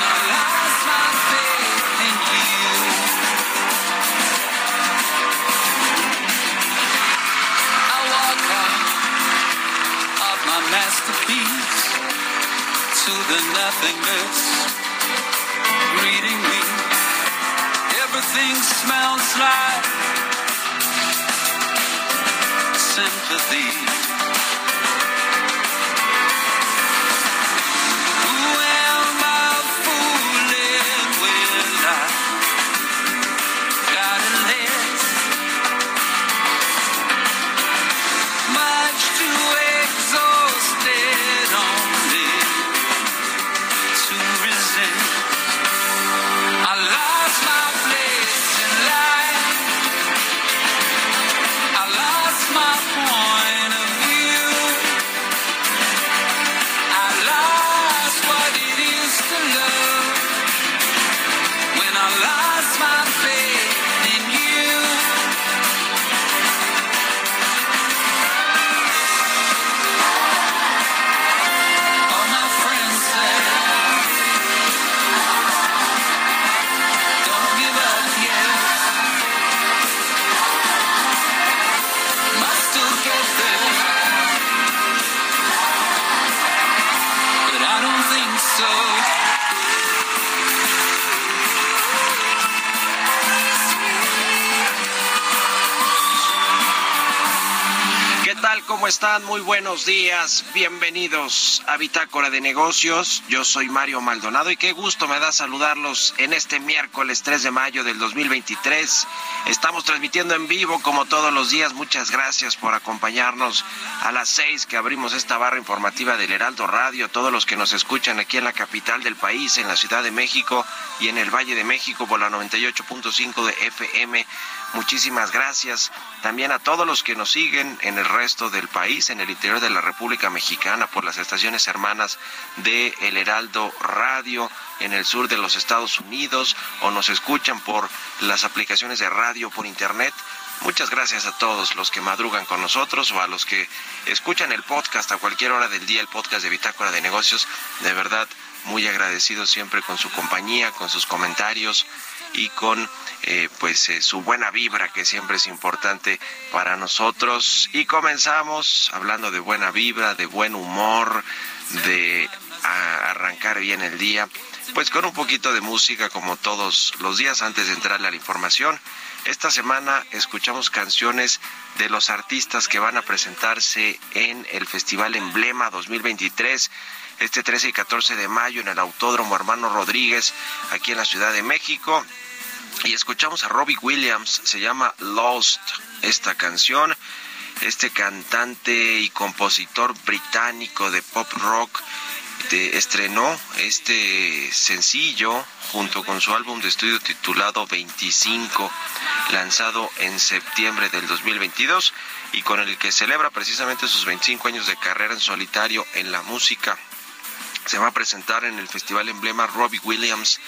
the last time thing you. I walk off my masterpiece to the nothingness greeting me. Everything smells like sympathy. ¿Cómo están? Muy buenos días. Bienvenidos a Bitácora de Negocios. Yo soy Mario Maldonado y qué gusto me da saludarlos en este miércoles 3 de mayo del 2023. Estamos transmitiendo en vivo como todos los días. Muchas gracias por acompañarnos a las 6 que abrimos esta barra informativa del Heraldo Radio. Todos los que nos escuchan aquí en la capital del país, en la Ciudad de México y en el Valle de México por la 98.5 de FM. Muchísimas gracias también a todos los que nos siguen en el resto del país, en el interior de la República Mexicana, por las estaciones hermanas de El Heraldo Radio, en el sur de los Estados Unidos, o nos escuchan por las aplicaciones de radio por internet. Muchas gracias a todos los que madrugan con nosotros o a los que escuchan el podcast a cualquier hora del día, el podcast de Bitácora de Negocios. De verdad, muy agradecido siempre con su compañía, con sus comentarios y con eh, pues eh, su buena vibra que siempre es importante para nosotros. Y comenzamos hablando de buena vibra de buen humor de arrancar bien el día pues con un poquito de música como todos los días antes de entrarle a la información. Esta semana escuchamos canciones de los artistas que van a presentarse en el Festival Emblema 2023 este 13 y 14 de mayo en el Autódromo Hermano Rodríguez aquí en la Ciudad de México y escuchamos a Robbie Williams, se llama Lost esta canción. Este cantante y compositor británico de pop rock estrenó este sencillo junto con su álbum de estudio titulado 25, lanzado en septiembre del 2022 y con el que celebra precisamente sus 25 años de carrera en solitario en la música se va a presentar en el Festival Emblema Robbie Williams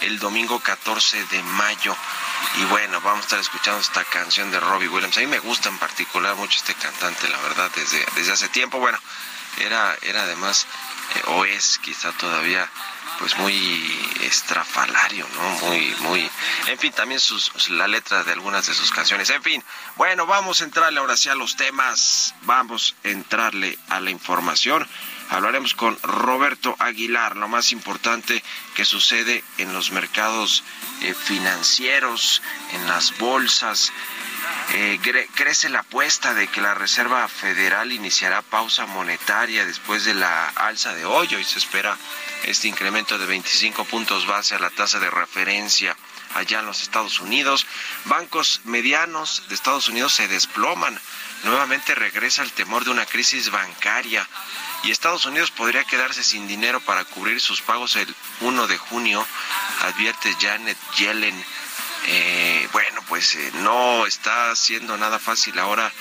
el domingo 14 de mayo. Y bueno, vamos a estar escuchando esta canción de Robbie Williams. A mí me gusta en particular mucho este cantante, la verdad, desde, desde hace tiempo. Bueno, era, era además, eh, o es quizá todavía pues muy estrafalario, ¿no? Muy, muy, en fin, también sus, la letra de algunas de sus canciones. En fin, bueno, vamos a entrarle ahora sí a los temas, vamos a entrarle a la información. Hablaremos con Roberto Aguilar, lo más importante que sucede en los mercados eh, financieros, en las bolsas. Eh, crece la apuesta de que la Reserva Federal iniciará pausa monetaria después de la alza de hoy. y se espera este incremento de 25 puntos base a la tasa de referencia allá en los Estados Unidos. Bancos medianos de Estados Unidos se desploman. Nuevamente regresa el temor de una crisis bancaria y Estados Unidos podría quedarse sin dinero para cubrir sus pagos el 1 de junio, advierte Janet Yellen. Eh, bueno, pues eh, no está siendo nada fácil ahora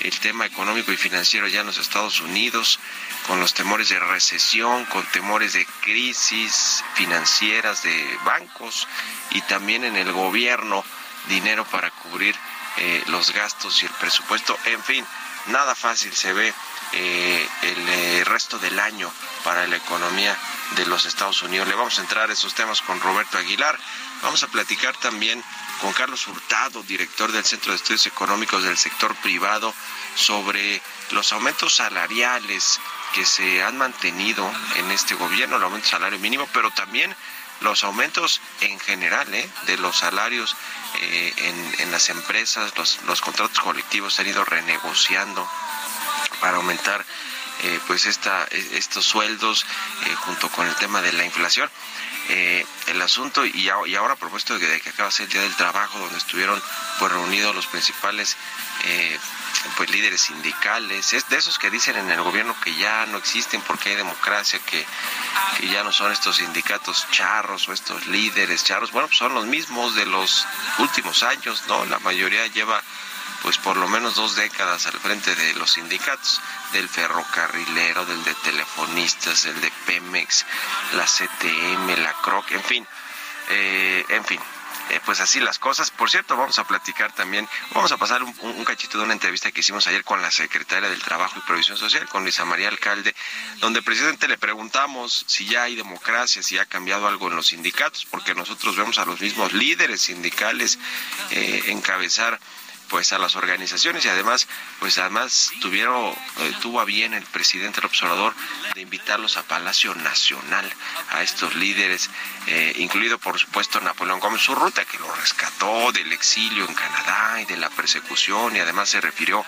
el tema económico y financiero ya en los Estados Unidos, con los temores de recesión, con temores de crisis financieras de bancos y también en el gobierno dinero para cubrir eh, los gastos y el presupuesto. En fin, nada fácil se ve eh, el eh, resto del año para la economía de los Estados Unidos. Le vamos a entrar a esos temas con Roberto Aguilar. Vamos a platicar también con Carlos Hurtado, director del Centro de Estudios Económicos del Sector Privado, sobre los aumentos salariales que se han mantenido en este gobierno, el aumento salario mínimo, pero también los aumentos en general ¿eh? de los salarios en, en, las empresas, los, los contratos colectivos se han ido renegociando para aumentar eh, pues esta, estos sueldos eh, junto con el tema de la inflación. Eh, el asunto y, ahora a propósito de que acaba de ser el Día del Trabajo donde estuvieron pues reunidos los principales pues líderes sindicales, es de esos que dicen en el gobierno que ya no existen porque hay democracia, que, que ya no son estos sindicatos charros o estos líderes charros, bueno, pues son los mismos de los últimos años, ¿no? La mayoría lleva pues por lo menos dos décadas al frente de los sindicatos, del ferrocarrilero, del de telefonistas, el de Pemex, la CTM, la CROC, en fin, eh, en fin. Eh, pues así las cosas. Por cierto, vamos a platicar también, vamos a pasar un, cachito de una entrevista que hicimos ayer con la secretaria del Trabajo y Provisión Social, con Luisa María Alcalde, donde precisamente le preguntamos si ya hay democracia, si ha cambiado algo en los sindicatos, porque nosotros vemos a los mismos líderes sindicales eh, encabezar pues a las organizaciones y además pues además tuvieron eh, tuvo a bien el presidente del observador de invitarlos a Palacio Nacional a estos líderes eh, incluido por supuesto Napoleón Gómez su ruta que lo rescató del exilio en Canadá y de la persecución y además se refirió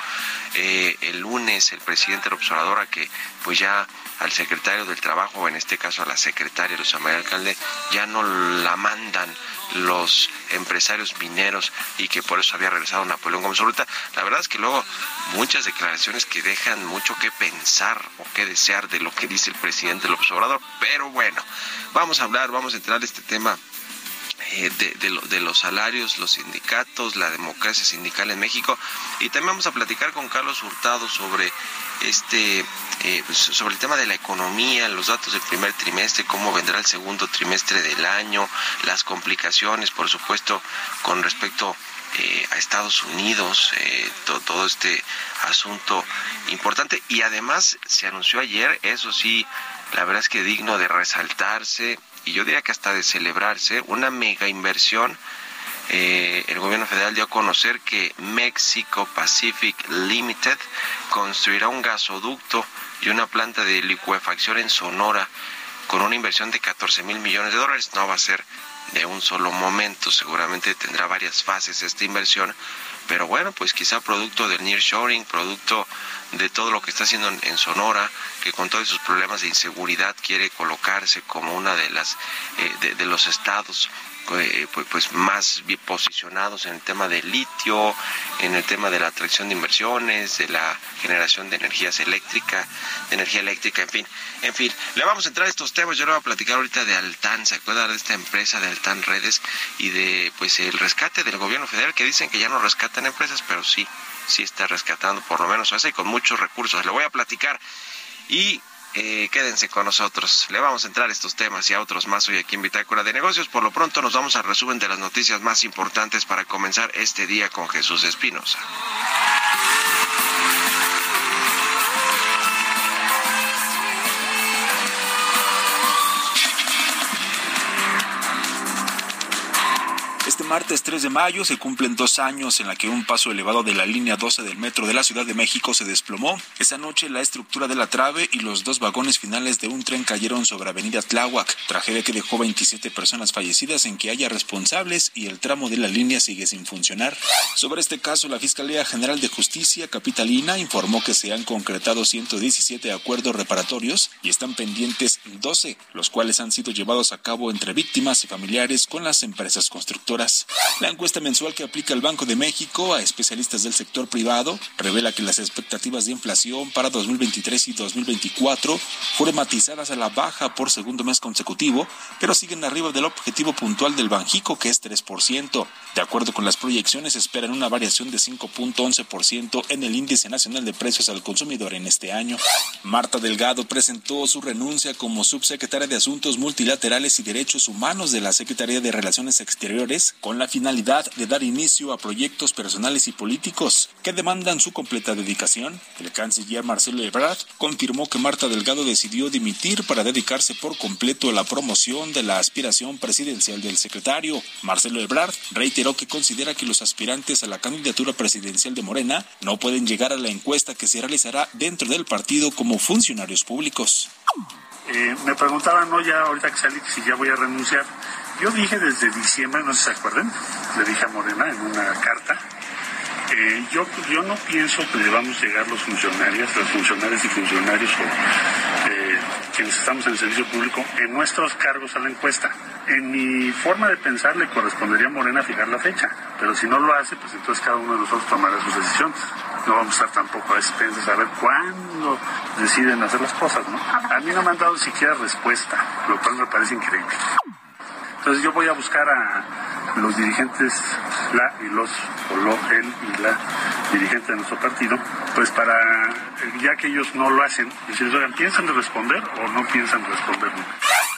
eh, el lunes el presidente del observador a que pues ya al secretario del trabajo, en este caso a la secretaria Luisa María Alcalde, ya no la mandan los empresarios mineros y que por eso había regresado Napoleón Gómez Urruta. La verdad es que luego muchas declaraciones que dejan mucho que pensar o que desear de lo que dice el presidente López Obrador, pero bueno, vamos a hablar, vamos a entrar a este tema eh, de, de, los salarios, los sindicatos, la democracia sindical en México. Y también vamos a platicar con Carlos Hurtado sobre este eh, pues, sobre el tema de la economía, los datos del primer trimestre, cómo vendrá el segundo trimestre del año, las complicaciones, por supuesto, con respecto eh, a Estados Unidos, todo este asunto importante. Y además se anunció ayer, eso sí, la verdad es que digno de resaltarse, y yo diría que hasta de celebrarse, una mega inversión. Eh, el gobierno federal dio a conocer que Mexico Pacific Limited construirá un gasoducto y una planta de licuefacción en Sonora con una inversión de 14 mil millones de dólares. No va a ser de un solo momento, seguramente tendrá varias fases esta inversión, pero bueno, pues quizá producto del nearshoring, producto de todo lo que está haciendo en, Sonora, que con todos sus problemas de inseguridad quiere colocarse como una de las eh, de, los estados pues, pues, más posicionados en el tema del litio, en el tema de la atracción de inversiones, de la generación de energías eléctricas, de energía eléctrica, en fin, en fin, le vamos a entrar a estos temas, yo le voy a platicar ahorita de Altan, ¿se acuerda de esta empresa de Altan Redes y de pues el rescate del gobierno federal que dicen que ya no rescatan empresas, pero sí, sí está rescatando por lo menos hace con muchos recursos, le voy a platicar. Y quédense con nosotros. Le vamos a entrar a estos temas y a otros más hoy aquí en Bitácora de Negocios. Por lo pronto nos vamos a resumen de las noticias más importantes para comenzar este día con Jesús Espinosa. Martes 3 de mayo se cumplen dos años en la que un paso elevado de la línea 12 del metro de la Ciudad de México se desplomó. Esa noche la estructura de la trave y los dos vagones finales de un tren cayeron sobre Avenida Tláhuac, tragedia que dejó 27 personas fallecidas en que haya responsables y el tramo de la línea sigue sin funcionar. Sobre este caso, la Fiscalía General de Justicia Capitalina informó que se han concretado 117 acuerdos reparatorios y están pendientes 12, los cuales han sido llevados a cabo entre víctimas y familiares con las empresas constructoras. La encuesta mensual que aplica el Banco de México a especialistas del sector privado revela que las expectativas de inflación para 2023 y 2024 fueron matizadas a la baja por segundo mes consecutivo, pero siguen arriba del objetivo puntual del Banjico, que es 3%. De acuerdo con las proyecciones, esperan una variación de 5.11% en el índice nacional de precios al consumidor en este año. Marta Delgado presentó su renuncia como subsecretaria de Asuntos Multilaterales y Derechos Humanos de la Secretaría de Relaciones Exteriores con la finalidad de dar inicio a proyectos personales y políticos que demandan su completa dedicación. El canciller Marcelo Ebrard confirmó que Marta Delgado decidió dimitir para dedicarse por completo a la promoción de la aspiración presidencial del secretario. Marcelo Ebrard reiteró que considera que los aspirantes a la candidatura presidencial de Morena no pueden llegar a la encuesta que se realizará dentro del partido como funcionarios públicos. Eh, me preguntaban, no, ya ahorita que salí, si ya voy a renunciar. Yo dije desde diciembre, no sé si se acuerdan, le dije a Morena en una carta, eh, yo, yo no pienso que debamos llegar los funcionarios, los funcionarios y funcionarios o eh, quienes estamos en el servicio público en nuestros cargos a la encuesta. En mi forma de pensar le correspondería a Morena fijar la fecha, pero si no lo hace, pues entonces cada uno de nosotros tomará sus decisiones. No vamos a estar tampoco a expensas a ver cuándo deciden hacer las cosas, ¿no? A mí no me han dado siquiera respuesta, lo cual me parece increíble. Entonces yo voy a buscar a los dirigentes, la y los, o lo, él y la dirigente de nuestro partido, pues para, ya que ellos no lo hacen, oigan, ¿piensan responder o no piensan responder?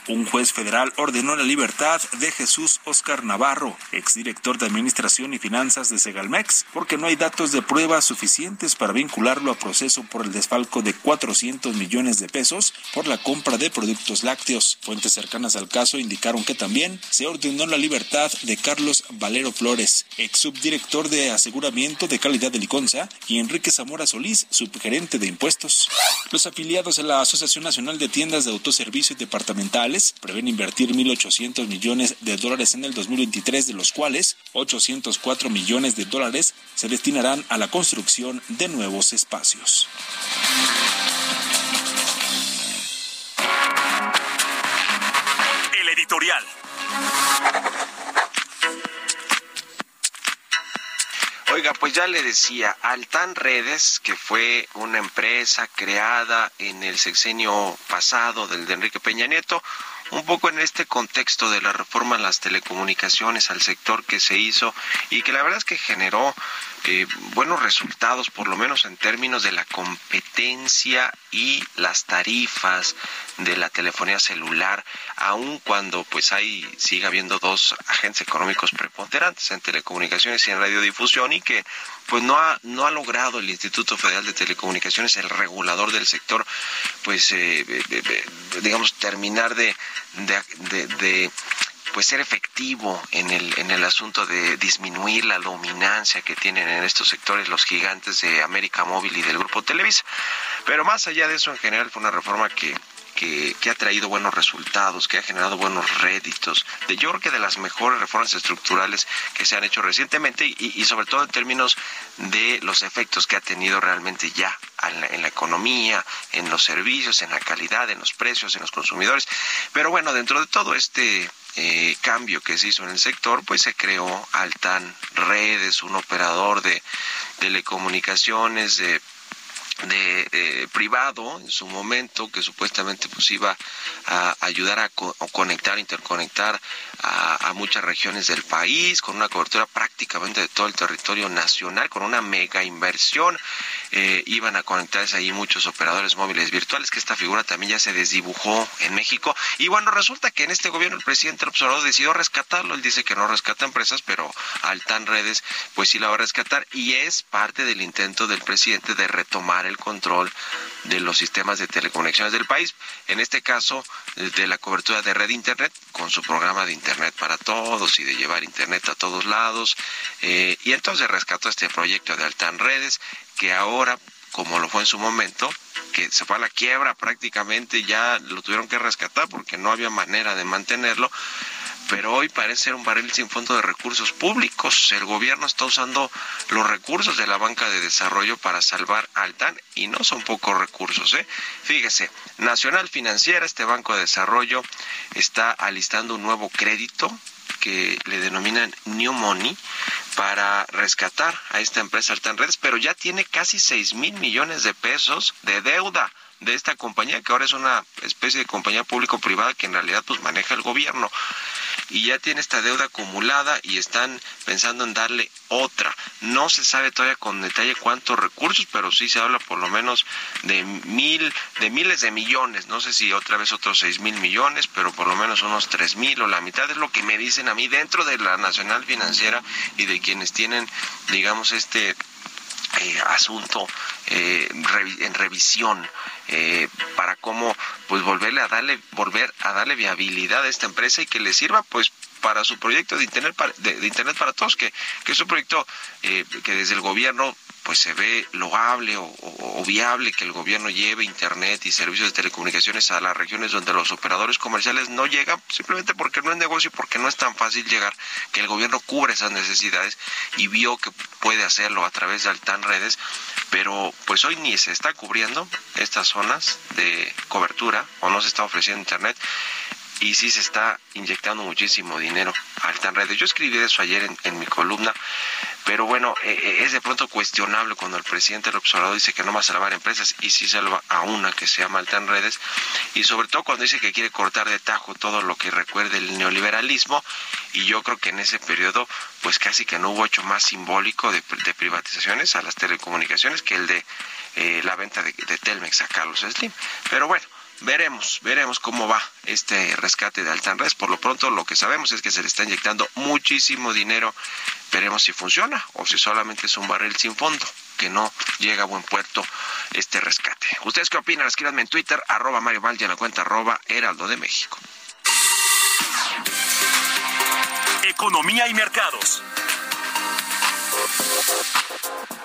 Un juez federal ordenó la libertad de Jesús Oscar Navarro, exdirector de Administración y Finanzas de Segalmex, porque no hay datos de prueba suficientes para vincularlo a proceso por el desfalco de 400 millones de pesos por la compra de productos lácteos. Fuentes cercanas al caso indicaron que también se ordenó la libertad de Carlos Valero Flores, ex subdirector de aseguramiento de calidad de Liconza, y Enrique Zamora Solís, subgerente de impuestos. Los afiliados a la Asociación Nacional de Tiendas de Autoservicio Departamentales prevén invertir 1.800 millones de dólares en el 2023, de los cuales 804 millones de dólares se destinarán a la construcción de nuevos espacios. El editorial. Oiga, pues ya le decía, Altan Redes, que fue una empresa creada en el sexenio pasado del de Enrique Peña Nieto, un poco en este contexto de la reforma a las telecomunicaciones, al sector que se hizo y que la verdad es que generó buenos resultados, por lo menos en términos de la competencia y las tarifas de la telefonía celular, aun cuando pues hay sigue habiendo dos agentes económicos preponderantes en telecomunicaciones y en radiodifusión y que pues no ha no ha logrado el Instituto Federal de Telecomunicaciones, el regulador del sector, pues eh, digamos terminar de, de, de pues ser efectivo en el, en el asunto de disminuir la dominancia que tienen en estos sectores los gigantes de América Móvil y del Grupo Televisa. Pero más allá de eso, en general fue una reforma que, que, que, ha traído buenos resultados, que ha generado buenos réditos, de yo creo que de las mejores reformas estructurales que se han hecho recientemente y, y sobre todo en términos de los efectos que ha tenido realmente ya en la, en la, economía, en los servicios, en la calidad, en los precios, en los consumidores. Pero bueno, dentro de todo este eh, cambio que se hizo en el sector, pues se creó Altan Redes, un operador de telecomunicaciones, de de eh, privado en su momento que supuestamente pues iba a ayudar a, co conectar interconectar a, muchas regiones del país con una cobertura prácticamente de todo el territorio nacional con una mega inversión. Eh, iban a conectarse ahí muchos operadores móviles virtuales que esta figura también ya se desdibujó en México. Y bueno resulta que en este gobierno el presidente observador decidió rescatarlo. Él dice que no rescata empresas pero Altan Redes pues sí la va a rescatar y es parte del intento del presidente de retomar el control de los sistemas de telecomunicaciones del país. En este caso, de la cobertura de red Internet, con su programa de Internet para todos y de llevar Internet a todos lados. Eh, y entonces rescató este proyecto de Altan Redes, que ahora, como lo fue en su momento, que se fue a la quiebra prácticamente, ya lo tuvieron que rescatar porque no había manera de mantenerlo pero hoy parece ser un barril sin fondo de recursos públicos. El gobierno está usando los recursos de la banca de desarrollo para salvar al TAN y no son pocos recursos. ¿eh? Fíjese, Nacional Financiera, este banco de desarrollo, está alistando un nuevo crédito que le denominan New Money para rescatar a esta empresa Altan Redes, pero ya tiene casi 6 mil millones de pesos de deuda de esta compañía, que ahora es una especie de compañía público-privada que en realidad pues maneja el gobierno y ya tiene esta deuda acumulada y están pensando en darle otra. No se sabe todavía con detalle cuántos recursos, pero sí se habla por lo menos de mil, de miles de millones. No sé si otra vez otros seis mil millones, pero por lo menos unos tres mil o la mitad es lo que me dicen a mí dentro de la Nacional Financiera y de quienes tienen, digamos, este eh, asunto eh, en revisión eh, para cómo pues volverle a darle volver a darle viabilidad a esta empresa y que le sirva pues para su proyecto de internet para, de, internet para todos que, que es un proyecto que desde el gobierno pues se ve loable o, viable que el gobierno lleve internet y servicios de telecomunicaciones a las regiones donde los operadores comerciales no llegan simplemente porque no es negocio porque no es tan fácil llegar que el gobierno cubre esas necesidades y vio que puede hacerlo a través de Altan Redes pero pues hoy ni se está cubriendo estas zonas de cobertura o no se está ofreciendo internet y sí se está inyectando muchísimo dinero a Altan Redes. Yo escribí eso ayer en, mi columna, pero bueno, eh, eh, es de pronto cuestionable cuando el presidente del observador dice que no va a salvar empresas y sí salva a una que se llama Altan Redes, y sobre todo cuando dice que quiere cortar de tajo todo lo que recuerde el neoliberalismo, y yo creo que en ese periodo, pues casi que no hubo hecho más simbólico de, privatizaciones a las telecomunicaciones que el de eh, la venta de Telmex a Carlos Slim. Pero bueno, veremos, veremos cómo va este rescate de Altanres. Por lo pronto, lo que sabemos es que se le está inyectando muchísimo dinero. Veremos si funciona o si solamente es un barril sin fondo, que no llega a buen puerto este rescate. ¿Ustedes qué opinan? Escríbanme en Twitter, arroba Mario Mal en la cuenta arroba Heraldo de México. Economía y mercados.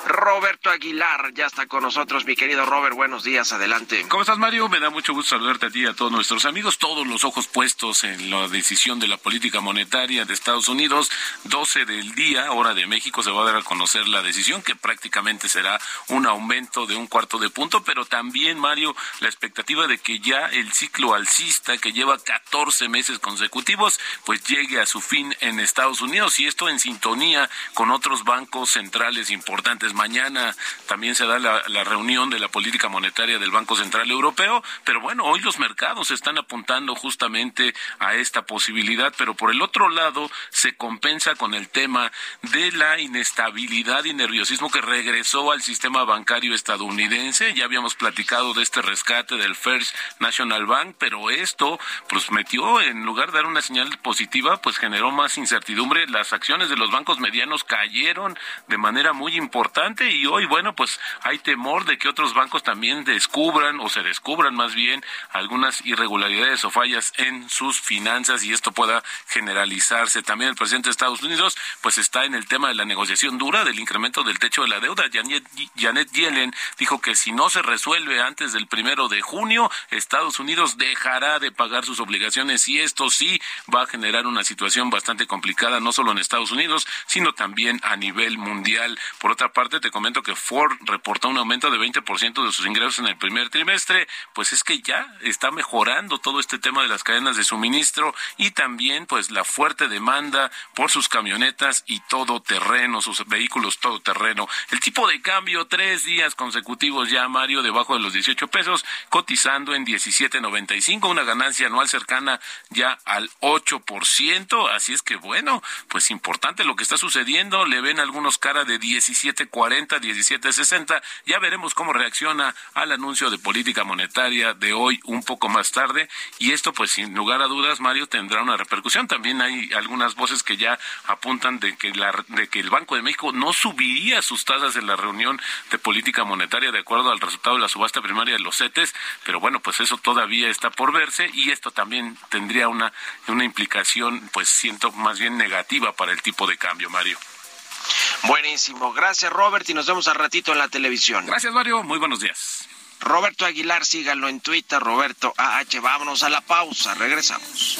Roberto Aguilar ya está con nosotros, mi querido Robert. Buenos días, adelante. ¿Cómo estás, Mario? Me da mucho gusto saludarte a ti y a todos nuestros amigos. Todos los ojos puestos en la decisión de la política monetaria de Estados Unidos. 12 del día, hora de México, se va a dar a conocer la decisión, que prácticamente será un aumento de un cuarto de punto, pero también, Mario, la expectativa de que ya el ciclo alcista, que lleva 14 meses consecutivos, pues llegue a su fin en Estados Unidos y esto en sintonía con otros bancos centrales importantes mañana también se da la, reunión de la política monetaria del Banco Central Europeo, pero bueno, hoy los mercados están apuntando justamente a esta posibilidad, pero por el otro lado se compensa con el tema de la inestabilidad y nerviosismo que regresó al sistema bancario estadounidense. Ya habíamos platicado de este rescate del First National Bank, pero esto pues metió en lugar de dar una señal positiva, pues generó más incertidumbre. Las acciones de los bancos medianos cayeron de manera muy importante y hoy, bueno, pues hay temor de que otros bancos también descubran o se descubran más bien algunas irregularidades o fallas en sus finanzas y esto pueda generalizarse. También el presidente de Estados Unidos pues está en el tema de la negociación dura del incremento del techo de la deuda. Janet, Janet Yellen dijo que si no se resuelve antes del primero de junio, Estados Unidos dejará de pagar sus obligaciones y esto sí va a generar una situación bastante complicada no solo en Estados Unidos, sino también a nivel mundial. Por otra parte, te comento que Ford reportó un aumento de 20% de sus ingresos en el primer trimestre, pues es que ya está mejorando todo este tema de las cadenas de suministro y también pues la fuerte demanda por sus camionetas y todo terreno, sus vehículos todo terreno. El tipo de cambio tres días consecutivos ya, Mario, debajo de los 18 pesos, cotizando en 17.95, una ganancia anual cercana ya al 8%, así es que bueno, pues importante lo que está sucediendo, le ven algunos cara de 17.40 17.40, 17.60. Ya veremos cómo reacciona al anuncio de política monetaria de hoy un poco más tarde. Y esto, pues sin lugar a dudas, Mario, tendrá una repercusión. También hay algunas voces que ya apuntan de que, la, de que el Banco de México no subiría sus tasas en la reunión de política monetaria de acuerdo al resultado de la subasta primaria de los CETES. Pero bueno, pues eso todavía está por verse y esto también tendría una, una implicación, pues siento más bien negativa para el tipo de cambio, Mario. Buenísimo. Gracias, Robert, y nos vemos al ratito en la televisión. Gracias, Mario. Muy buenos días. Roberto Aguilar, síganlo en Twitter, Roberto AH. Vámonos a la pausa, regresamos.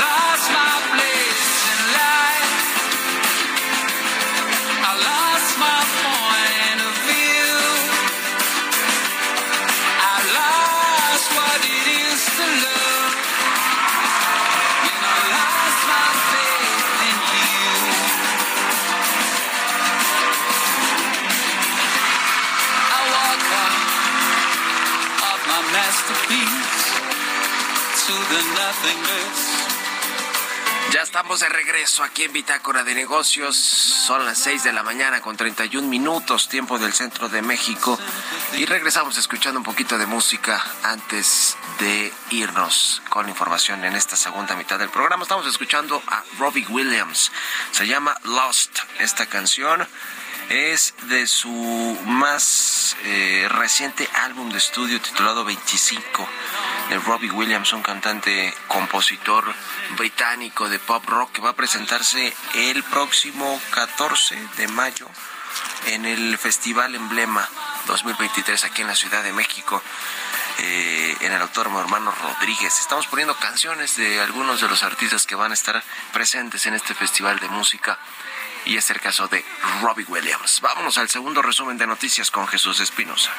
Lost my place Ya estamos de regreso aquí en Bitácora de Negocios. Son las 6 de la mañana con 31 minutos, tiempo del centro de México. Y regresamos escuchando un poquito de música antes de irnos con información en esta segunda mitad del programa. Estamos escuchando a Robbie Williams. Se llama Lost. Esta canción es de su más eh, reciente álbum de estudio titulado 25 de Robbie Williams, un cantante compositor británico de pop rock que va a presentarse el próximo 14 de mayo en el Festival Emblema 2023 aquí en la Ciudad de México. eh, en el Autódromo Hermano Rodríguez. Estamos poniendo canciones de algunos de los artistas que van a estar presentes en este festival de música y es el caso de Robbie Williams. Vámonos al segundo resumen de noticias con Jesús Espinosa.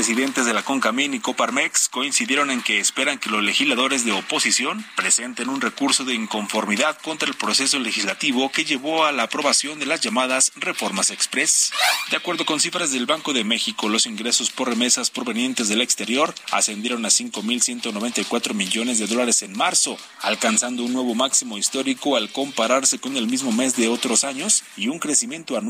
Presidentes de la CONCAMIN y Coparmex coincidieron en que esperan que los legisladores de oposición presenten un recurso de inconformidad contra el proceso legislativo que llevó a la aprobación de las llamadas reformas express. De acuerdo con cifras del Banco de México, los ingresos por remesas provenientes del exterior ascendieron a 5.194 millones de dólares en marzo, alcanzando un nuevo máximo histórico al compararse con el mismo mes de otros años y un crecimiento anual.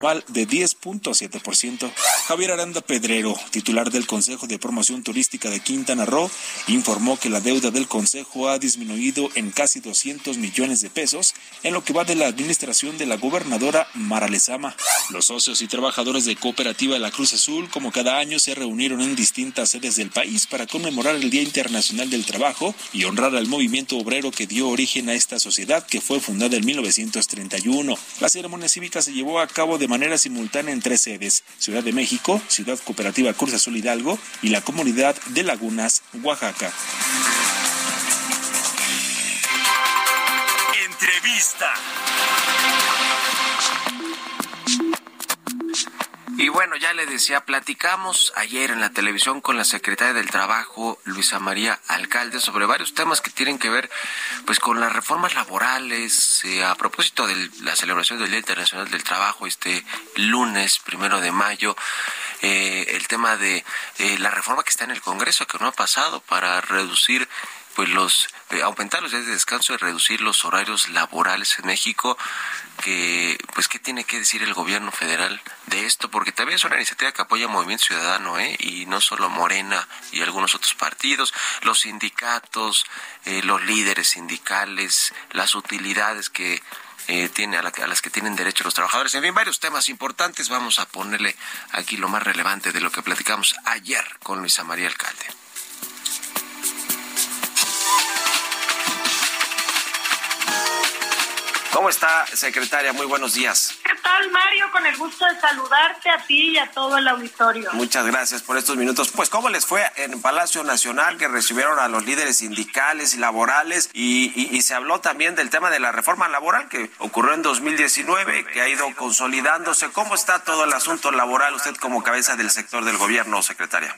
de 10.7%. Javier Aranda Pedrero, titular del Consejo de Promoción Turística de Quintana Roo, informó que la deuda del Consejo ha disminuido en casi 200 millones de pesos en lo que va de la administración de la gobernadora Mara Lezama. Los socios y trabajadores de Cooperativa de la Cruz Azul, como cada año, se reunieron en distintas sedes del país para conmemorar el Día Internacional del Trabajo y honrar al movimiento obrero que dio origen a esta sociedad que fue fundada en 1931. La ceremonia cívica se llevó a cabo de manera simultánea en tres sedes, Ciudad de México, Ciudad Cooperativa Cruz Azul Hidalgo y la comunidad de Lagunas, Oaxaca. Entrevista. Y bueno, ya le decía, platicamos ayer en la televisión con la secretaria del Trabajo, Luisa María Alcalde, sobre varios temas que tienen que ver pues con las reformas laborales, eh, a propósito de la celebración del Día Internacional del Trabajo este lunes, primero de mayo, eh, el tema de eh, la reforma que está en el Congreso, que no ha pasado, para reducir pues los aumentar los días de descanso y reducir los horarios laborales en México que pues qué tiene que decir el gobierno federal de esto porque también es una iniciativa que apoya Movimiento Ciudadano ¿eh? y no solo Morena y algunos otros partidos los sindicatos eh, los líderes sindicales las utilidades que eh, tiene a, a, las que tienen derecho los trabajadores. En fin, varios temas importantes. Vamos a ponerle aquí lo más relevante de lo que platicamos ayer con Luisa María Alcalde. ¿Cómo está, secretaria? Muy buenos días. ¿Qué tal, Mario? Con el gusto de saludarte a ti y a todo el auditorio. Muchas gracias por estos minutos. Pues, ¿cómo les fue en Palacio Nacional que recibieron a los líderes sindicales y laborales? Y, y, y se habló también del tema de la reforma laboral que ocurrió en 2019, que ha ido consolidándose. ¿Cómo está todo el asunto laboral usted como cabeza del sector del gobierno, secretaria?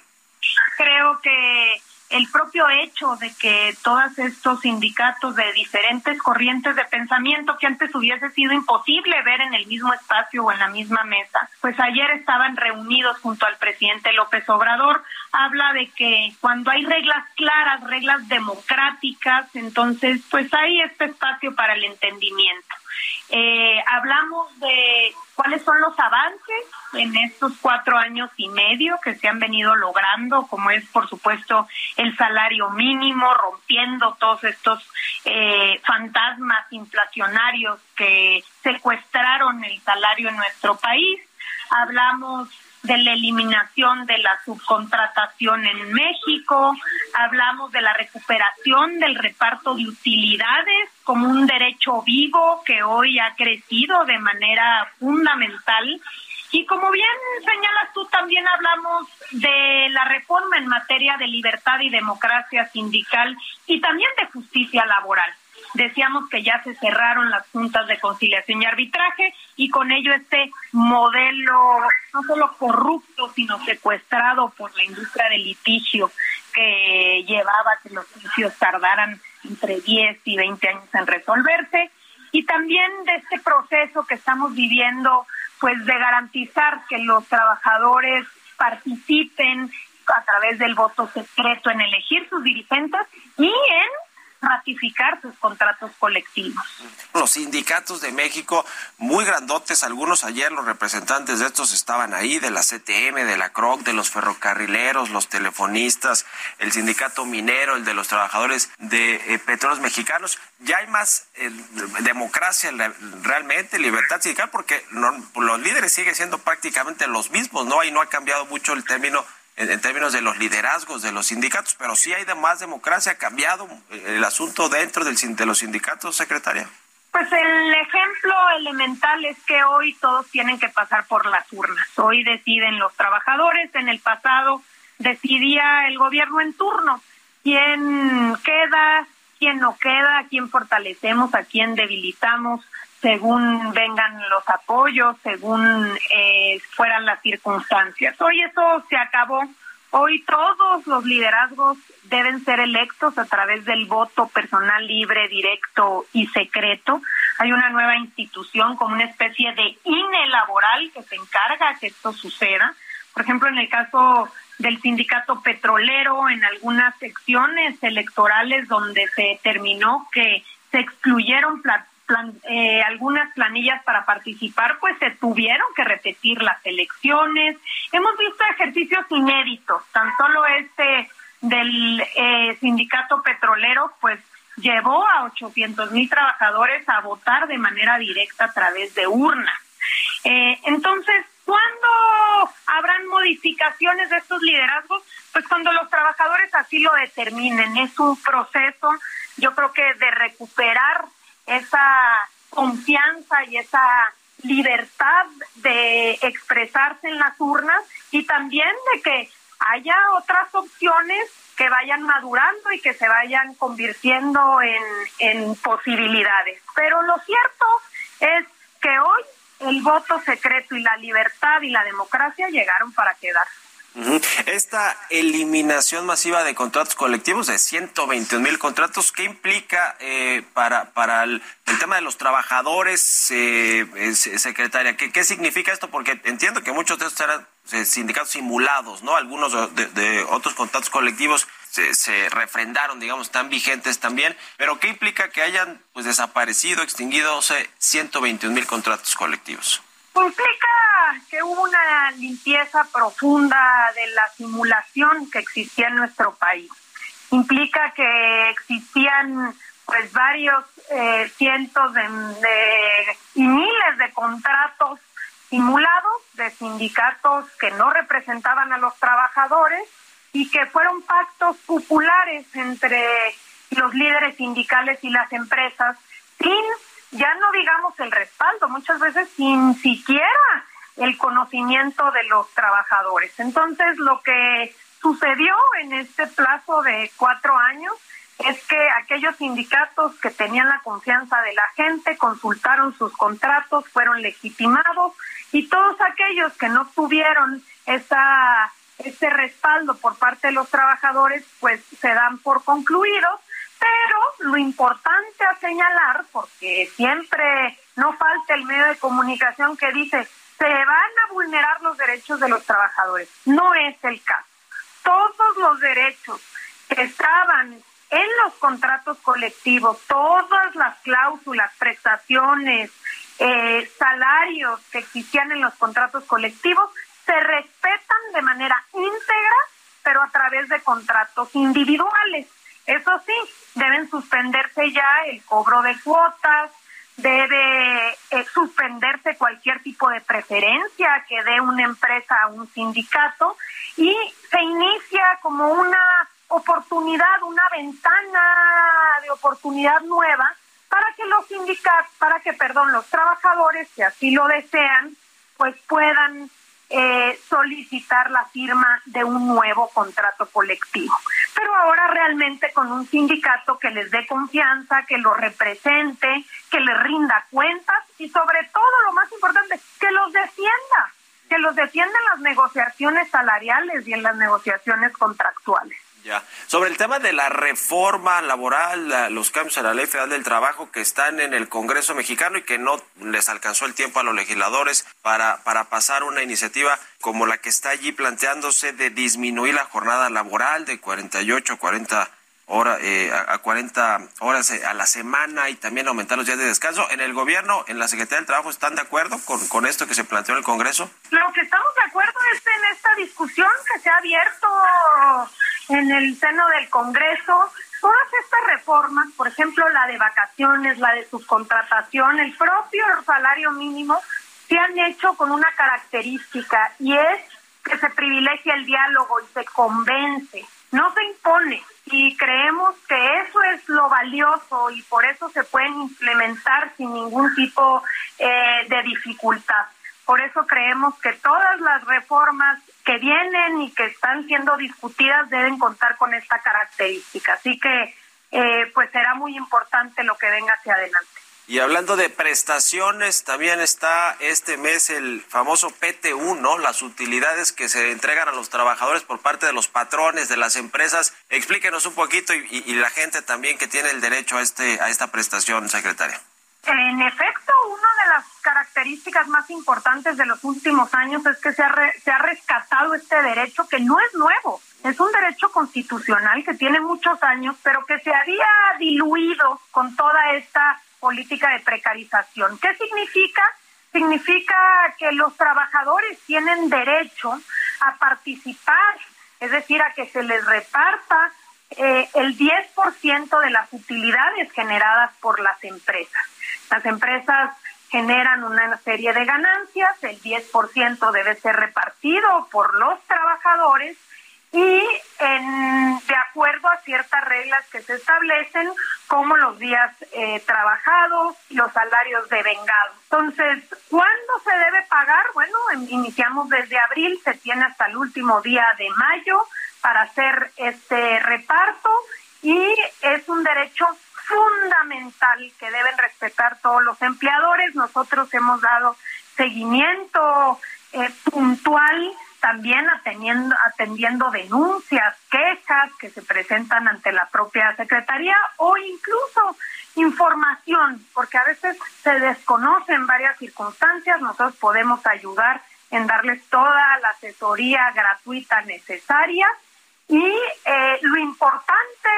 Creo que el propio hecho de que todos estos sindicatos de diferentes corrientes de pensamiento que antes hubiese sido imposible ver en el mismo espacio o en la misma mesa, pues ayer estaban reunidos junto al presidente López Obrador, habla de que cuando hay reglas claras, reglas democráticas, entonces pues hay este espacio para el entendimiento. Eh, hablamos de cuáles son los avances en estos cuatro años y medio que se han venido logrando, como es, por supuesto, el salario mínimo, rompiendo todos estos eh, fantasmas inflacionarios que secuestraron el salario en nuestro país. Hablamos de la eliminación de la subcontratación en México, hablamos de la recuperación del reparto de utilidades como un derecho vivo que hoy ha crecido de manera fundamental. Y como bien señalas tú, también hablamos de la reforma en materia de libertad y democracia sindical y también de justicia laboral. Decíamos que ya se cerraron las juntas de conciliación y arbitraje y con ello este modelo no solo corrupto, sino secuestrado por la industria del litigio que llevaba que los juicios tardaran entre 10 y 20 años en resolverse. Y también de este proceso que estamos viviendo pues de garantizar que los trabajadores participen a través del voto secreto en elegir sus dirigentes y en ratificar sus contratos colectivos. Los sindicatos de México, muy grandotes, algunos ayer los representantes de estos estaban ahí, de la CTM, de la CROC, de los ferrocarrileros, los telefonistas, el sindicato minero, el de los trabajadores de eh, petróleos mexicanos. Ya hay más eh, democracia realmente, libertad sindical, porque los líderes siguen siendo prácticamente los mismos, ¿no? Ahí no ha cambiado mucho el término en, términos de los liderazgos de los sindicatos, pero sí hay de más democracia. ¿Ha cambiado el asunto dentro del, de los sindicatos, secretaria? Pues el ejemplo elemental es que hoy todos tienen que pasar por las urnas. Hoy deciden los trabajadores. En el pasado decidía el gobierno en turno quién queda, quién no queda, a quién fortalecemos, a quién debilitamos según vengan los apoyos, según eh, fueran las circunstancias. Hoy eso se acabó. Hoy todos los liderazgos deben ser electos a través del voto personal libre, directo y secreto. Hay una nueva institución como una especie de INE laboral que se encarga que esto suceda. Por ejemplo, en el caso del sindicato petrolero, en algunas secciones electorales donde se determinó que se excluyeron Plan, eh, algunas planillas para participar, pues se tuvieron que repetir las elecciones. Hemos visto ejercicios inéditos, tan solo este del eh, sindicato petrolero, pues llevó a 800 mil trabajadores a votar de manera directa a través de urnas. Eh, entonces, ¿cuándo habrán modificaciones de estos liderazgos? Pues cuando los trabajadores así lo determinen. Es un proceso, yo creo que de recuperar esa confianza y esa libertad de expresarse en las urnas y también de que haya otras opciones que vayan madurando y que se vayan convirtiendo en, en posibilidades. Pero lo cierto es que hoy el voto secreto y la libertad y la democracia llegaron para quedarse. Esta eliminación masiva de contratos colectivos de 121 mil contratos, ¿qué implica eh, para, para el, tema de los trabajadores, eh, secretaria? ¿Qué, ¿Qué significa esto? Porque entiendo que muchos de estos eran eh, sindicatos simulados, ¿no? Algunos de, otros contratos colectivos se, se, refrendaron, digamos, están vigentes también. Pero ¿qué implica que hayan pues desaparecido, extinguido, o 121 mil contratos colectivos? Implica que hubo una limpieza profunda de la simulación que existía en nuestro país. Implica que existían pues varios eh, cientos de, y miles de contratos simulados de sindicatos que no representaban a los trabajadores y que fueron pactos populares entre los líderes sindicales y las empresas sin ya no digamos el respaldo, muchas veces sin siquiera el conocimiento de los trabajadores. Entonces, lo que sucedió en este plazo de cuatro años es que aquellos sindicatos que tenían la confianza de la gente consultaron sus contratos, fueron legitimados y todos aquellos que no tuvieron esa ese respaldo por parte de los trabajadores, pues se dan por concluidos pero lo importante a señalar, porque siempre no falta el medio de comunicación que dice, se van a vulnerar los derechos de los trabajadores. No es el caso. Todos los derechos que estaban en los contratos colectivos, todas las cláusulas, prestaciones, eh, salarios que existían en los contratos colectivos, se respetan de manera íntegra, pero a través de contratos individuales. Eso sí, deben suspenderse ya el cobro de cuotas, debe eh, suspenderse cualquier tipo de preferencia que dé una empresa a un sindicato y se inicia como una oportunidad, una ventana de oportunidad nueva para que los sindicatos, para que, perdón, los trabajadores, que así lo desean, pues puedan eh, solicitar la firma de un nuevo contrato colectivo. Pero ahora realmente con un sindicato que les dé confianza, que lo represente, que les rinda cuentas y sobre todo lo más importante, que los defienda, que los defienda en las negociaciones salariales y en las negociaciones contractuales. Ya. Sobre el tema de la reforma laboral, los cambios a la Ley Federal del Trabajo que están en el Congreso mexicano y que no les alcanzó el tiempo a los legisladores para, para pasar una iniciativa como la que está allí planteándose de disminuir la jornada laboral de 48 a 40 horas, eh, a 40 horas eh, a la semana y también aumentar los días de descanso. ¿En el gobierno, en la Secretaría del Trabajo, están de acuerdo con, con esto que se planteó en el Congreso? Lo que estamos de acuerdo es en esta discusión que se ha abierto en el seno del Congreso todas estas reformas, por ejemplo, la de vacaciones, la de subcontratación, el propio salario mínimo, se han hecho con una característica y es que se privilegia el diálogo y se convence, no se impone. Y creemos que eso es lo valioso y por eso se pueden implementar sin ningún tipo eh, de dificultad. Por eso creemos que todas las reformas que vienen y que están siendo discutidas deben contar con esta característica. Así que, eh, pues será muy importante lo que venga hacia adelante. Y hablando de prestaciones, también está este mes el famoso PTU, ¿no? Las utilidades que se entregan a los trabajadores por parte de los patrones de las empresas. Explíquenos un poquito y, y la gente también que tiene el derecho a este a esta prestación, secretaria. En efecto, una de las características más importantes de los últimos años es que se ha, se ha rescatado este derecho que no es nuevo, es un derecho constitucional que tiene muchos años, pero que se había diluido con toda esta política de precarización. ¿Qué significa? Significa que los trabajadores tienen derecho a participar, es decir, a que se les reparta eh, el 10% de las utilidades generadas por las empresas. Las empresas generan una serie de ganancias, el 10% debe ser repartido por los trabajadores y en, de acuerdo a ciertas reglas que se establecen, como los días eh, trabajados, los salarios de vengado. Entonces, ¿cuándo se debe pagar? Bueno, iniciamos desde abril, se tiene hasta el último día de mayo para hacer este reparto y es un derecho fundamental que deben respetar todos los empleadores. Nosotros hemos dado seguimiento eh, puntual, también atendiendo, atendiendo denuncias, quejas que se presentan ante la propia Secretaría o incluso información, porque a veces se desconocen varias circunstancias, nosotros podemos ayudar en darles toda la asesoría gratuita necesaria y eh, lo importante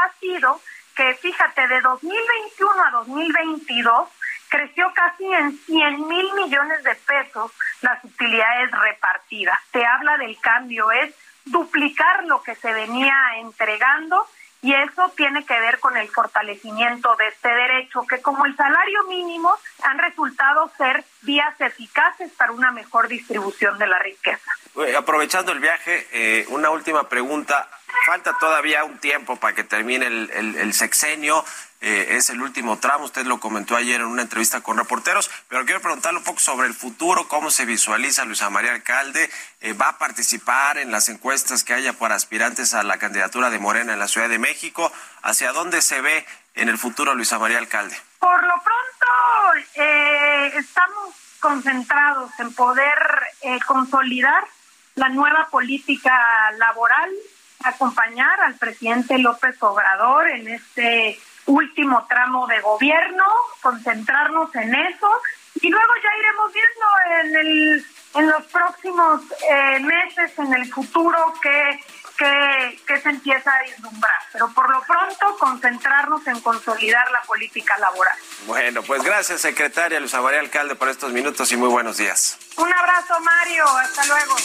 ha sido que, fíjate, de 2021 a 2022 creció casi en 100 mil millones de pesos las utilidades repartidas. Te habla del cambio, es duplicar lo que se venía entregando y eso tiene que ver con el fortalecimiento de este derecho, que como el salario mínimo han resultado ser vías eficaces para una mejor distribución de la riqueza. Aprovechando el viaje, eh, una última pregunta. Falta todavía un tiempo para que termine el sexenio. Eh, es el último tramo, usted lo comentó ayer en una entrevista con reporteros, pero quiero preguntarle un poco sobre el futuro, cómo se visualiza Luisa María Alcalde, eh, va a participar en las encuestas que haya para aspirantes a la candidatura de Morena en la Ciudad de México, ¿hacia dónde se ve en el futuro Luisa María Alcalde? Por lo pronto, eh, estamos concentrados en poder consolidar la nueva política laboral, acompañar al presidente López Obrador en este último tramo de gobierno, concentrarnos en eso y luego ya iremos viendo en, el, en los próximos eh, meses, en el futuro, qué, qué, se empieza a vislumbrar. Pero por lo pronto, concentrarnos en consolidar la política laboral. Bueno, pues gracias, secretaria Luisa María Alcalde, por estos minutos y muy buenos días. Un abrazo, Mario. Hasta luego.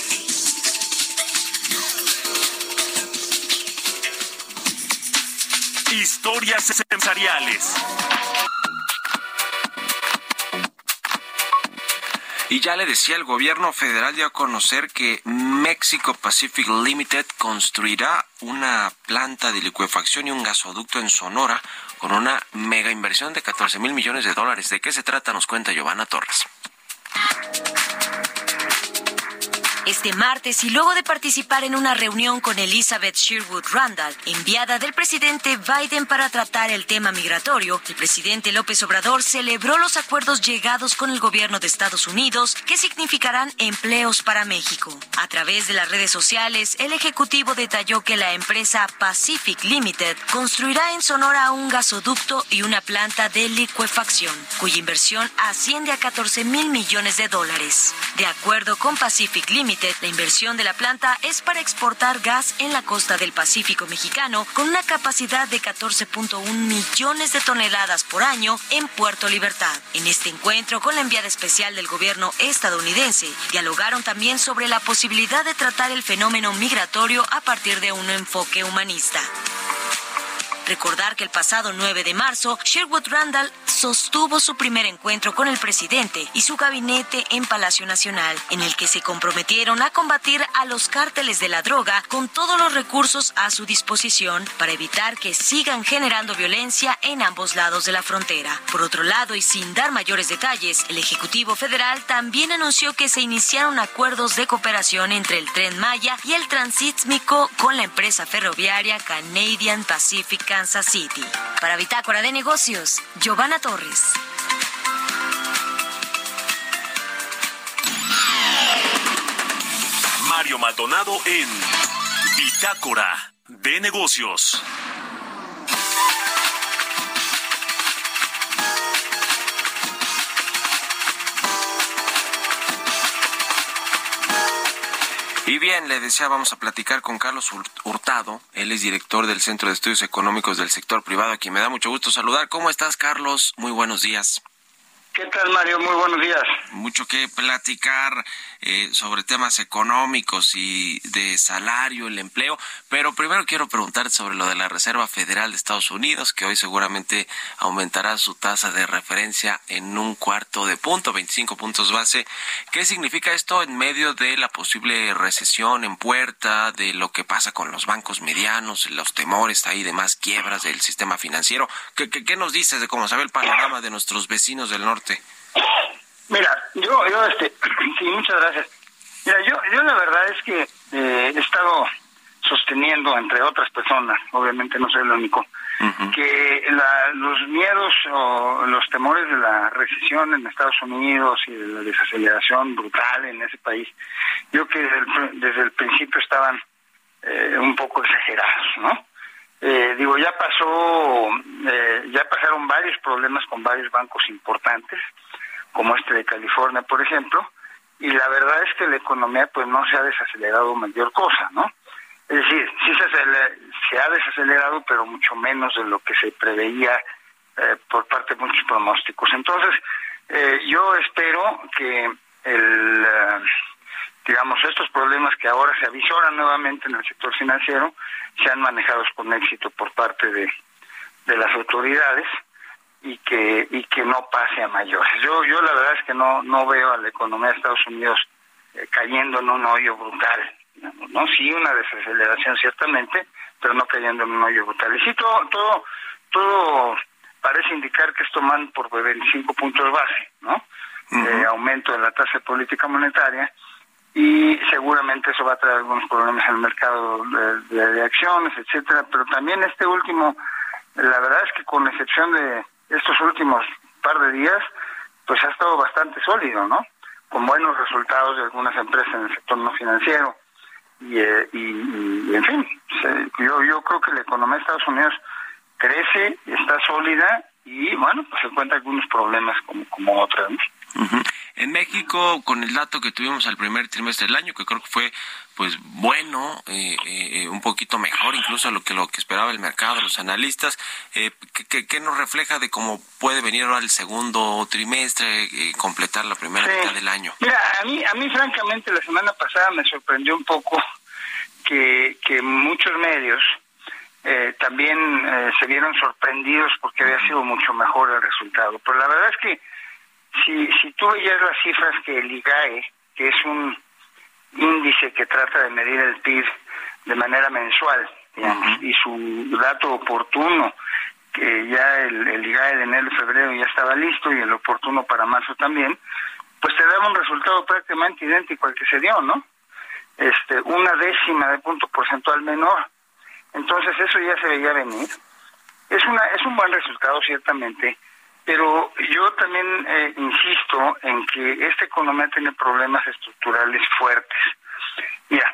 Historias empresariales. Y ya le decía, el gobierno federal dio a conocer que Mexico Pacific Limited construirá una planta de licuefacción y un gasoducto en Sonora con una mega inversión de 14 mil millones de dólares. ¿De qué se trata? Nos cuenta Giovanna Torres. Este martes, y luego de participar en una reunión con Elizabeth Sherwood Randall, enviada del presidente Biden para tratar el tema migratorio, el presidente López Obrador celebró los acuerdos llegados con el gobierno de Estados Unidos que significarán empleos para México. A través de las redes sociales, el ejecutivo detalló que la empresa Pacific Limited construirá en Sonora un gasoducto y una planta de licuefacción, cuya inversión asciende a 14 mil millones de dólares. De acuerdo con Pacific Limited, la inversión de la planta es para exportar gas en la costa del Pacífico mexicano con una capacidad de 14.1 millones de toneladas por año en Puerto Libertad. En este encuentro con la enviada especial del gobierno estadounidense, dialogaron también sobre la posibilidad de tratar el fenómeno migratorio a partir de un enfoque humanista. Recordar que el pasado 9 de marzo, Sherwood Randall sostuvo su primer encuentro con el presidente y su gabinete en Palacio Nacional, en el que se comprometieron a combatir a los cárteles de la droga con todos los recursos a su disposición para evitar que sigan generando violencia en ambos lados de la frontera. Por otro lado, y sin dar mayores detalles, el Ejecutivo Federal también anunció que se iniciaron acuerdos de cooperación entre el Tren Maya y el Transísmico con la empresa ferroviaria Canadian Pacific Kansas City. Para Bitácora de Negocios, Giovanna Torres. Mario Maldonado en Bitácora de Negocios. Y bien, le decía, vamos a platicar con Carlos Hurtado. Él es director del Centro de Estudios Económicos del Sector Privado, a quien me da mucho gusto saludar. ¿Cómo estás, Carlos? Muy buenos días. ¿Qué tal, Mario? Muy buenos días. Mucho que platicar eh, sobre temas económicos y de salario, el empleo, pero primero quiero preguntar sobre lo de la Reserva Federal de Estados Unidos, que hoy seguramente aumentará su tasa de referencia en un cuarto de punto, 25 puntos base. ¿Qué significa esto en medio de la posible recesión en puerta, de lo que pasa con los bancos medianos, los temores ahí de más quiebras del sistema financiero? ¿Qué, qué, qué nos dices de cómo sabe el panorama de nuestros vecinos del norte? Mira, yo, yo, este, sí, muchas gracias. Mira, yo, yo la verdad es que eh, he estado sosteniendo, entre otras personas, obviamente no soy el único, que los miedos o los temores de la recesión en Estados Unidos y de la desaceleración brutal en ese país, yo que desde el, principio estaban eh, un poco exagerados, ¿no? Eh, digo, ya pasó, eh, ya pasaron varios problemas con varios bancos importantes, como este de California, por ejemplo, y la verdad es que la economía pues no se ha desacelerado mayor cosa, ¿no? Es decir, sí se, se ha desacelerado, pero mucho menos de lo que se preveía eh, por parte de muchos pronósticos. Entonces, eh, yo espero que el, eh, digamos, estos problemas que ahora se avisoran nuevamente en el sector financiero sean manejados con éxito por parte de, de las autoridades y que y que no pase a mayores. Yo yo la verdad es que no no veo a la economía de Estados Unidos cayendo en un hoyo brutal ¿no? Sí, una desaceleración ciertamente, pero no cayendo en un hoyo brutal. Y sí, todo, todo, todo parece indicar que esto man por 25 puntos base, ¿no? aumento de la tasa de política monetaria y seguramente eso va a traer algunos problemas en el mercado de, de, acciones, etcétera, pero también este último, la verdad es que con excepción de estos últimos par de días, pues ha estado bastante sólido, ¿no? Con buenos resultados de algunas empresas en el sector no financiero. Eh, y, y, en fin, yo, yo creo que la economía de Estados Unidos crece, está sólida y bueno, pues se encuentra algunos problemas como, como otras. En México, con el dato que tuvimos al primer trimestre del año, que creo que fue pues bueno, eh, eh, un poquito mejor incluso a lo que lo que esperaba el mercado, los analistas, eh, ¿qué, nos refleja de cómo puede venir ahora el segundo trimestre, completar la primera mitad del año? Mira, a mí, a mí francamente la semana pasada me sorprendió un poco que, que muchos medios también se vieron sorprendidos porque había sido mucho mejor el resultado. Pero la verdad es que si, si tú veías las cifras que el IGAE, que es un índice que trata de medir el PIB de manera mensual, y su dato oportuno, que ya el, el IGAE de enero y febrero ya estaba listo y el oportuno para marzo también, pues te daba un resultado prácticamente idéntico al que se dio, ¿no? Este, una décima de punto porcentual menor. Entonces eso ya se veía venir. Es una es un buen resultado ciertamente, pero yo también eh, insisto en que esta economía tiene problemas estructurales fuertes. Mira,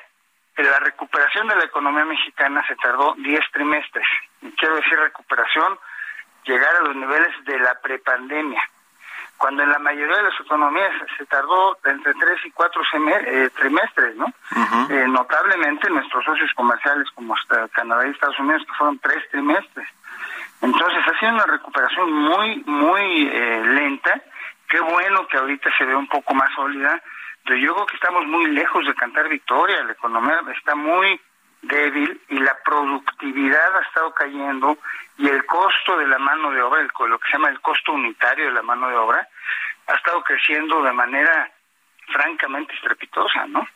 la recuperación de la economía mexicana se tardó 10 trimestres. Y quiero decir recuperación, llegar a los niveles de la prepandemia. Cuando en la mayoría de las economías se tardó entre 3 y 4 eh, trimestres, ¿no? Eh, notablemente nuestros socios comerciales como Canadá y Estados Unidos, que fueron 3 trimestres. Entonces ha sido una recuperación muy, muy eh, lenta. Qué bueno que ahorita se ve un poco más sólida, pero yo creo que estamos muy lejos de cantar victoria. La economía está muy débil y la productividad ha estado cayendo y el costo de la mano de obra, lo que se llama el costo unitario de la mano de obra, ha estado creciendo de manera francamente estrepitosa, ¿no?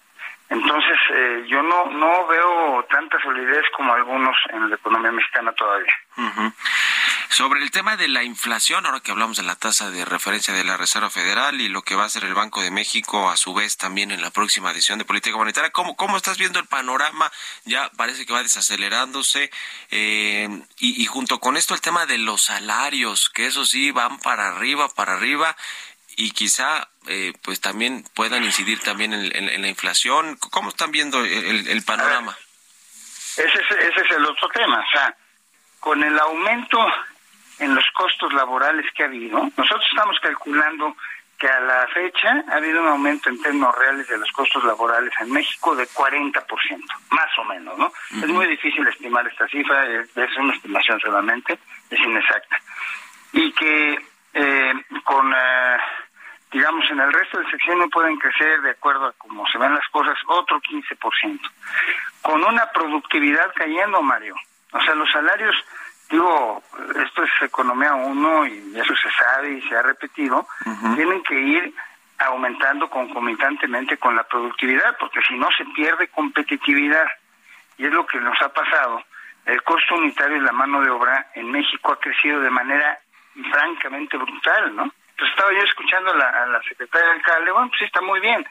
Entonces, eh, yo no, no veo tanta solidez como algunos en la economía mexicana todavía. Sobre el tema de la inflación, ahora que hablamos de la tasa de referencia de la Reserva Federal y lo que va a hacer el Banco de México a su vez también en la próxima edición de política monetaria, ¿cómo, cómo estás viendo el panorama? Ya parece que va desacelerándose eh, y, y junto con esto el tema de los salarios, que eso sí van para arriba, para arriba y quizá eh, pues también puedan incidir también en, la inflación. ¿Cómo están viendo el, panorama? Ese es, ese es el otro tema. O sea, con el aumento en los costos laborales que ha habido, nosotros estamos calculando que a la fecha ha habido un aumento en términos reales de los costos laborales en México de 40%, más o menos, ¿no? Es muy difícil estimar esta cifra, es, una estimación solamente, es inexacta. Y que eh, con... Eh, digamos, en el resto del no pueden crecer, de acuerdo a cómo se ven las cosas, otro 15%. Con una productividad cayendo, Mario. O sea, los salarios, digo, esto es economía uno y eso se sabe y se ha repetido, tienen que ir aumentando concomitantemente con la productividad, porque si no se pierde competitividad. Y es lo que nos ha pasado. El costo unitario de la mano de obra en México ha crecido de manera francamente brutal, ¿no? pues estaba yo escuchando a la, secretaria del alcalde, bueno, pues sí está muy bien,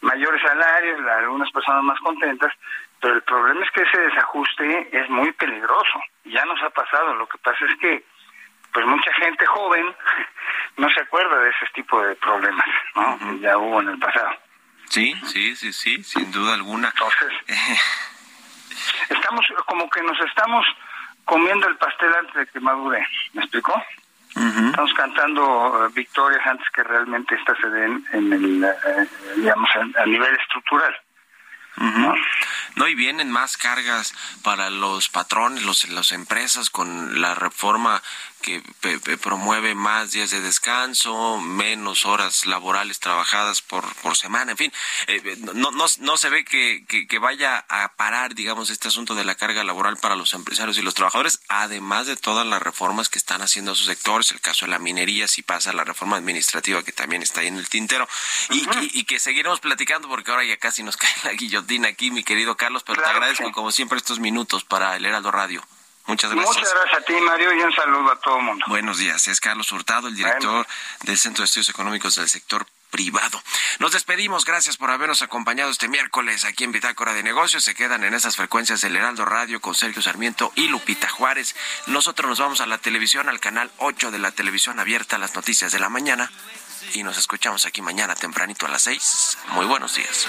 mayores salarios, algunas personas más contentas, Pero el problema es que ese desajuste es muy peligroso. Ya nos ha pasado. Lo que pasa es que pues mucha gente joven no se acuerda de ese tipo de problemas, ¿no? Que ya hubo en el pasado. Sí, sí, sí, sí, sin duda alguna. Entonces, estamos como que nos estamos comiendo el pastel antes de que madure, ¿me explicó? Estamos cantando eh, victorias antes que realmente estas se den en el, eh, digamos, a nivel estructural. ¿No? Y vienen más cargas para los patrones, los, las empresas con la reforma que promueve más días de descanso, menos horas laborales trabajadas por, por semana, en fin, eh, no, no, no se ve que, que, que vaya a parar, digamos, este asunto de la carga laboral para los empresarios y los trabajadores, además de todas las reformas que están haciendo sus sectores, el caso de la minería, si pasa la reforma administrativa que también está ahí en el tintero, y, y, y que seguiremos platicando porque ahora ya casi nos cae la guillotina aquí, mi querido Carlos, pero te agradezco como siempre estos minutos para el Heraldo Radio. Muchas gracias. Muchas gracias a ti, Mario, y un saludo a todo el mundo. Buenos días, es Carlos Hurtado, el director del Centro de Estudios Económicos del Sector Privado. Nos despedimos, gracias por habernos acompañado este miércoles aquí en Bitácora de Negocios. Se quedan en esas frecuencias del Heraldo Radio con Sergio Sarmiento y Lupita Juárez. Nosotros nos vamos a la televisión, al canal 8 de la televisión abierta, las noticias de la mañana. Y nos escuchamos aquí mañana tempranito a las 6. Muy buenos días.